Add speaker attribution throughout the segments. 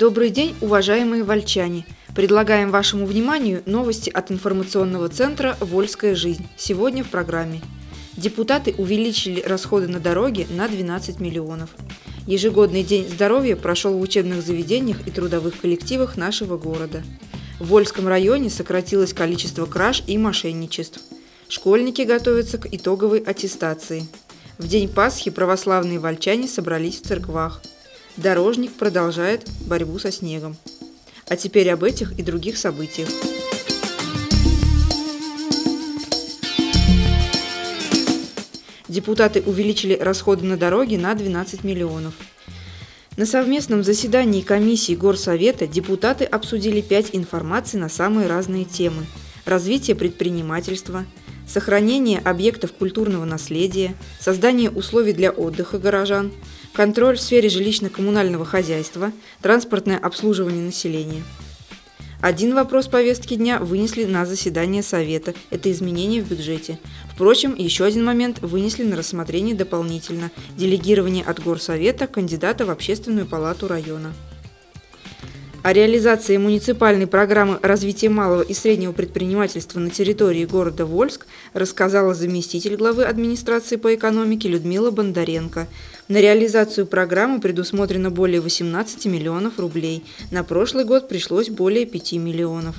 Speaker 1: Добрый день, уважаемые вольчане! Предлагаем вашему вниманию новости от информационного центра «Вольская жизнь». Сегодня в программе. Депутаты увеличили расходы на дороги на 12 миллионов. Ежегодный день здоровья прошел в учебных заведениях и трудовых коллективах нашего города. В Вольском районе сократилось количество краж и мошенничеств. Школьники готовятся к итоговой аттестации. В день Пасхи православные вольчане собрались в церквах. Дорожник продолжает борьбу со снегом. А теперь об этих и других событиях. Депутаты увеличили расходы на дороги на 12 миллионов. На совместном заседании комиссии Горсовета депутаты обсудили пять информаций на самые разные темы. Развитие предпринимательства, сохранение объектов культурного наследия, создание условий для отдыха горожан, контроль в сфере жилищно-коммунального хозяйства, транспортное обслуживание населения. Один вопрос повестки дня вынесли на заседание Совета – это изменения в бюджете. Впрочем, еще один момент вынесли на рассмотрение дополнительно – делегирование от Горсовета кандидата в Общественную палату района. О реализации муниципальной программы развития малого и среднего предпринимательства на территории города Вольск рассказала заместитель главы администрации по экономике Людмила Бондаренко. На реализацию программы предусмотрено более 18 миллионов рублей. На прошлый год пришлось более 5 миллионов.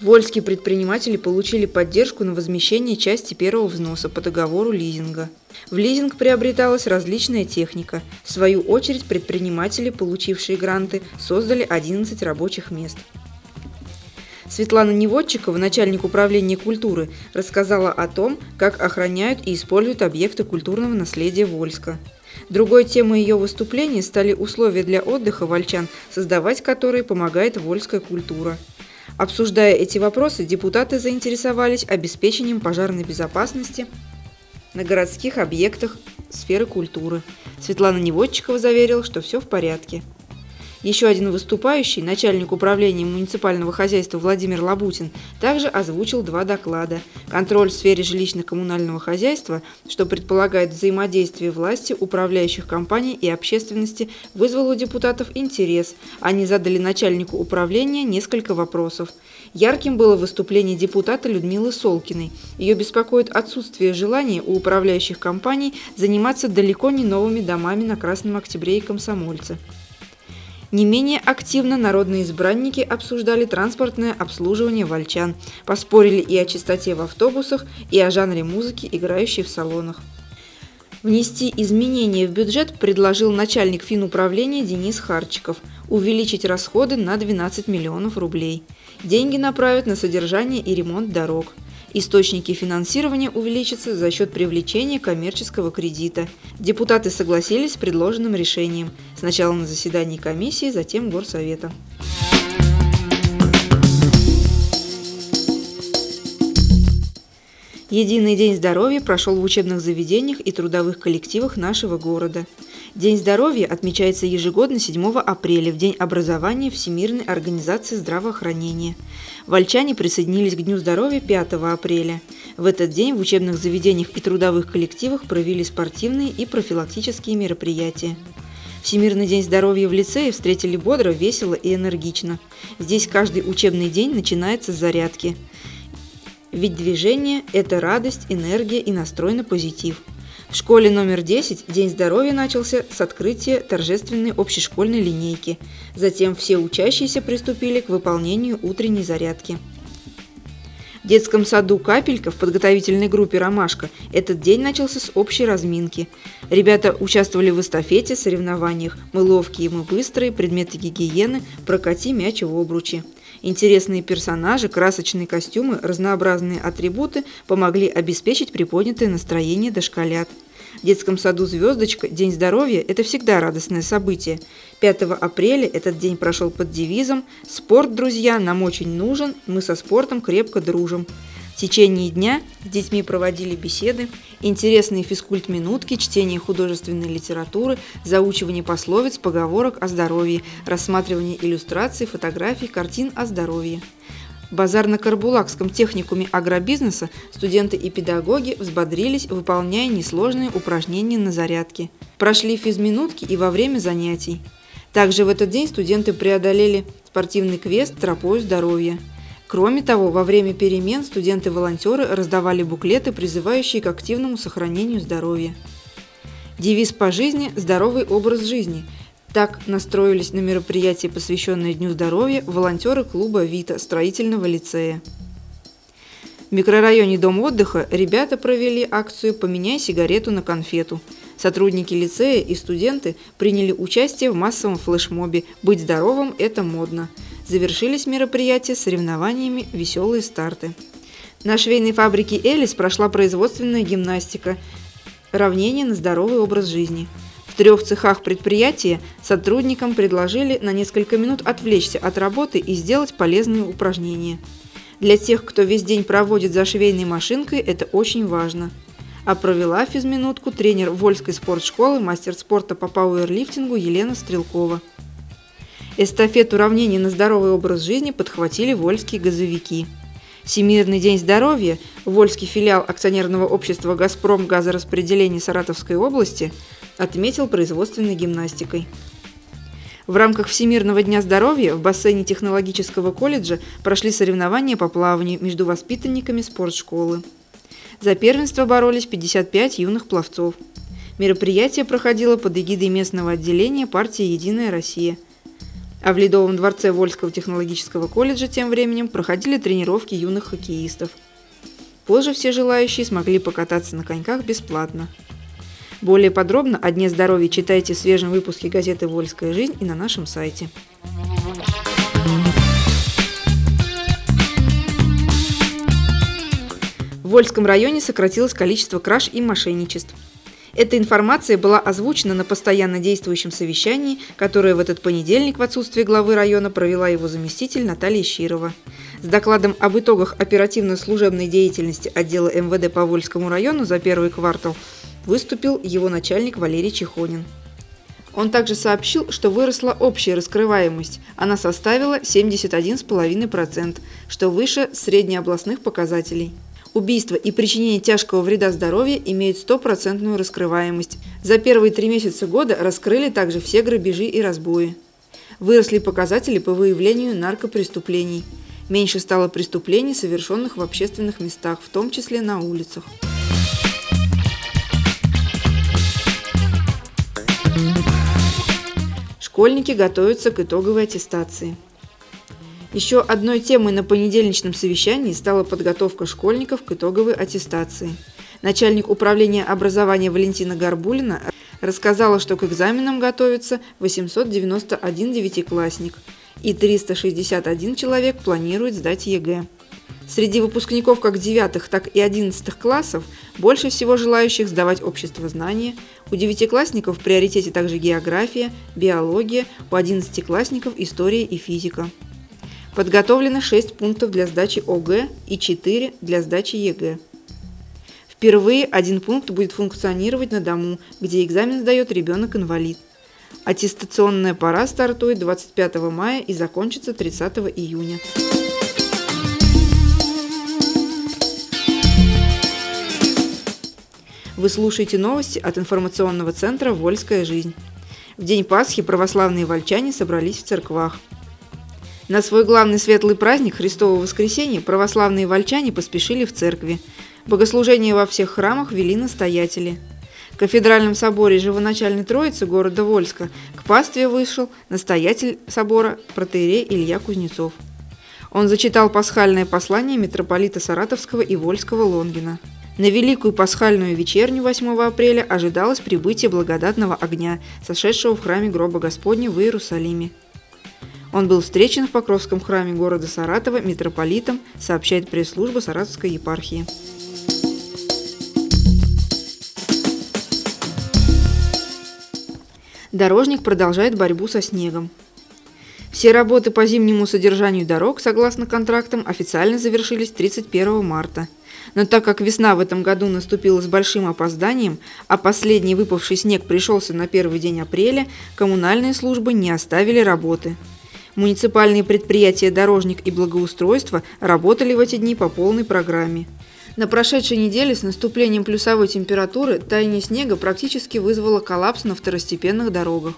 Speaker 1: Вольские предприниматели получили поддержку на возмещение части первого взноса по договору лизинга. В лизинг приобреталась различная техника. В свою очередь предприниматели, получившие гранты, создали 11 рабочих мест. Светлана Неводчикова, начальник управления культуры, рассказала о том, как охраняют и используют объекты культурного наследия Вольска. Другой темой ее выступления стали условия для отдыха вольчан, создавать которые помогает вольская культура. Обсуждая эти вопросы, депутаты заинтересовались обеспечением пожарной безопасности на городских объектах сферы культуры. Светлана Неводчикова заверила, что все в порядке. Еще один выступающий, начальник управления муниципального хозяйства Владимир Лабутин, также озвучил два доклада. Контроль в сфере жилищно-коммунального хозяйства, что предполагает взаимодействие власти, управляющих компаний и общественности, вызвал у депутатов интерес. Они задали начальнику управления несколько вопросов. Ярким было выступление депутата Людмилы Солкиной. Ее беспокоит отсутствие желания у управляющих компаний заниматься далеко не новыми домами на Красном Октябре и Комсомольце. Не менее активно народные избранники обсуждали транспортное обслуживание вольчан, поспорили и о чистоте в автобусах, и о жанре музыки, играющей в салонах. Внести изменения в бюджет предложил начальник финуправления Денис Харчиков – увеличить расходы на 12 миллионов рублей. Деньги направят на содержание и ремонт дорог – Источники финансирования увеличатся за счет привлечения коммерческого кредита. Депутаты согласились с предложенным решением. Сначала на заседании комиссии, затем Горсовета. Единый день здоровья прошел в учебных заведениях и трудовых коллективах нашего города. День здоровья отмечается ежегодно 7 апреля, в День образования Всемирной организации здравоохранения. Вольчане присоединились к Дню здоровья 5 апреля. В этот день в учебных заведениях и трудовых коллективах провели спортивные и профилактические мероприятия. Всемирный день здоровья в лицее встретили бодро, весело и энергично. Здесь каждый учебный день начинается с зарядки – ведь движение – это радость, энергия и настрой на позитив. В школе номер 10 День здоровья начался с открытия торжественной общешкольной линейки. Затем все учащиеся приступили к выполнению утренней зарядки. В детском саду «Капелька» в подготовительной группе «Ромашка» этот день начался с общей разминки. Ребята участвовали в эстафете, соревнованиях «Мы ловкие, мы быстрые», «Предметы гигиены», «Прокати мяч в обруче». Интересные персонажи, красочные костюмы, разнообразные атрибуты помогли обеспечить приподнятое настроение дошколят. В детском саду «Звездочка» День здоровья – это всегда радостное событие. 5 апреля этот день прошел под девизом «Спорт, друзья, нам очень нужен, мы со спортом крепко дружим». В течение дня с детьми проводили беседы, интересные физкульт-минутки, чтение художественной литературы, заучивание пословиц, поговорок о здоровье, рассматривание иллюстраций, фотографий, картин о здоровье. В базарно-карбулакском техникуме агробизнеса студенты и педагоги взбодрились, выполняя несложные упражнения на зарядке. Прошли физминутки и во время занятий. Также в этот день студенты преодолели спортивный квест «Тропою здоровья». Кроме того, во время перемен студенты-волонтеры раздавали буклеты, призывающие к активному сохранению здоровья. Девиз по жизни – здоровый образ жизни. Так настроились на мероприятие, посвященное Дню здоровья, волонтеры клуба «Вита» строительного лицея. В микрорайоне Дом отдыха ребята провели акцию «Поменяй сигарету на конфету». Сотрудники лицея и студенты приняли участие в массовом флешмобе «Быть здоровым – это модно». Завершились мероприятия соревнованиями «Веселые старты». На швейной фабрике «Элис» прошла производственная гимнастика, равнение на здоровый образ жизни. В трех цехах предприятия сотрудникам предложили на несколько минут отвлечься от работы и сделать полезные упражнения – для тех, кто весь день проводит за швейной машинкой, это очень важно. А провела физминутку тренер Вольской спортшколы, мастер спорта по пауэрлифтингу Елена Стрелкова. Эстафету уравнений на здоровый образ жизни подхватили вольские газовики. Всемирный день здоровья, Вольский филиал акционерного общества «Газпром» газораспределения Саратовской области отметил производственной гимнастикой. В рамках Всемирного дня здоровья в бассейне технологического колледжа прошли соревнования по плаванию между воспитанниками спортшколы. За первенство боролись 55 юных пловцов. Мероприятие проходило под эгидой местного отделения партии «Единая Россия». А в Ледовом дворце Вольского технологического колледжа тем временем проходили тренировки юных хоккеистов. Позже все желающие смогли покататься на коньках бесплатно. Более подробно о Дне здоровья читайте в свежем выпуске газеты «Вольская жизнь» и на нашем сайте. В Вольском районе сократилось количество краж и мошенничеств. Эта информация была озвучена на постоянно действующем совещании, которое в этот понедельник в отсутствие главы района провела его заместитель Наталья Щирова. С докладом об итогах оперативно-служебной деятельности отдела МВД по Вольскому району за первый квартал выступил его начальник Валерий Чехонин. Он также сообщил, что выросла общая раскрываемость. Она составила 71,5%, что выше среднеобластных показателей. Убийство и причинение тяжкого вреда здоровью имеют стопроцентную раскрываемость. За первые три месяца года раскрыли также все грабежи и разбои. Выросли показатели по выявлению наркопреступлений. Меньше стало преступлений, совершенных в общественных местах, в том числе на улицах. Школьники готовятся к итоговой аттестации. Еще одной темой на понедельничном совещании стала подготовка школьников к итоговой аттестации. Начальник управления образования Валентина Горбулина рассказала, что к экзаменам готовится 891 девятиклассник и 361 человек планирует сдать ЕГЭ. Среди выпускников как 9, так и 11 классов больше всего желающих сдавать обществознание. У девятиклассников в приоритете также география, биология, у одиннадцатиклассников история и физика. Подготовлено 6 пунктов для сдачи ОГЭ и 4 для сдачи ЕГЭ. Впервые один пункт будет функционировать на дому, где экзамен сдает ребенок-инвалид. Аттестационная пора стартует 25 мая и закончится 30 июня. Вы слушаете новости от информационного центра «Вольская жизнь». В день Пасхи православные вольчане собрались в церквах. На свой главный светлый праздник Христово воскресенье православные вольчане поспешили в церкви. Богослужение во всех храмах вели настоятели. В кафедральном соборе Живоначальной Троицы города Вольска к пастве вышел настоятель собора протеерей Илья Кузнецов. Он зачитал пасхальное послание митрополита Саратовского и Вольского Лонгина. На Великую Пасхальную вечерню 8 апреля ожидалось прибытие благодатного огня, сошедшего в храме гроба Господня в Иерусалиме. Он был встречен в Покровском храме города Саратова митрополитом, сообщает пресс-служба Саратовской епархии. Дорожник продолжает борьбу со снегом. Все работы по зимнему содержанию дорог, согласно контрактам, официально завершились 31 марта – но так как весна в этом году наступила с большим опозданием, а последний выпавший снег пришелся на первый день апреля, коммунальные службы не оставили работы. Муниципальные предприятия «Дорожник» и «Благоустройство» работали в эти дни по полной программе. На прошедшей неделе с наступлением плюсовой температуры таяние снега практически вызвало коллапс на второстепенных дорогах.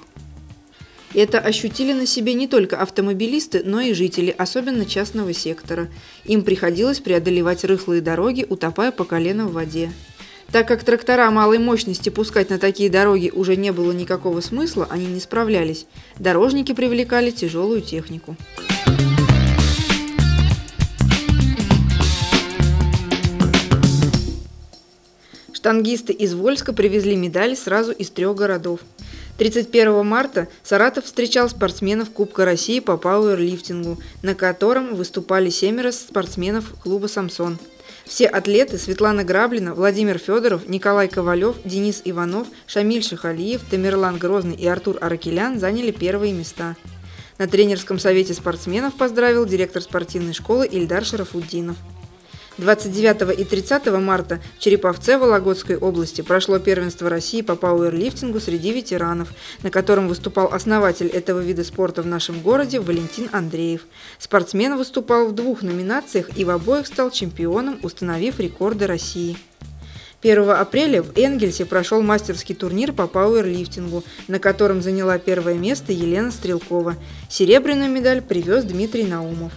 Speaker 1: Это ощутили на себе не только автомобилисты, но и жители, особенно частного сектора. Им приходилось преодолевать рыхлые дороги, утопая по колено в воде. Так как трактора малой мощности пускать на такие дороги уже не было никакого смысла, они не справлялись. Дорожники привлекали тяжелую технику. Штангисты из Вольска привезли медали сразу из трех городов. 31 марта Саратов встречал спортсменов Кубка России по пауэрлифтингу, на котором выступали семеро спортсменов клуба «Самсон». Все атлеты Светлана Граблина, Владимир Федоров, Николай Ковалев, Денис Иванов, Шамиль Шахалиев, Тамерлан Грозный и Артур Аракелян заняли первые места. На тренерском совете спортсменов поздравил директор спортивной школы Ильдар Шарафуддинов. 29 и 30 марта в Череповце Вологодской области прошло первенство России по пауэрлифтингу среди ветеранов, на котором выступал основатель этого вида спорта в нашем городе Валентин Андреев. Спортсмен выступал в двух номинациях и в обоих стал чемпионом, установив рекорды России. 1 апреля в Энгельсе прошел мастерский турнир по пауэрлифтингу, на котором заняла первое место Елена Стрелкова. Серебряную медаль привез Дмитрий Наумов.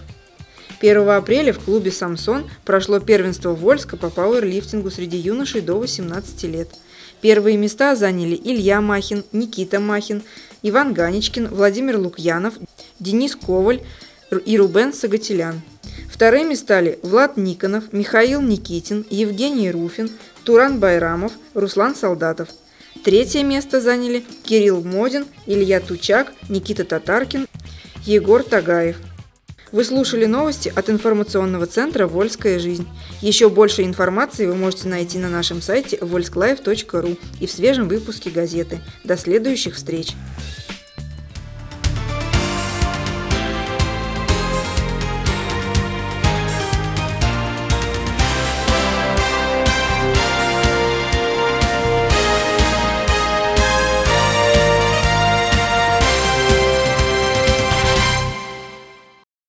Speaker 1: 1 апреля в клубе «Самсон» прошло первенство Вольска по пауэрлифтингу среди юношей до 18 лет. Первые места заняли Илья Махин, Никита Махин, Иван Ганечкин, Владимир Лукьянов, Денис Коваль и Рубен Сагателян. Вторыми стали Влад Никонов, Михаил Никитин, Евгений Руфин, Туран Байрамов, Руслан Солдатов. Третье место заняли Кирилл Модин, Илья Тучак, Никита Татаркин, Егор Тагаев. Вы слушали новости от информационного центра «Вольская жизнь». Еще больше информации вы можете найти на нашем сайте volsklife.ru и в свежем выпуске газеты. До следующих встреч!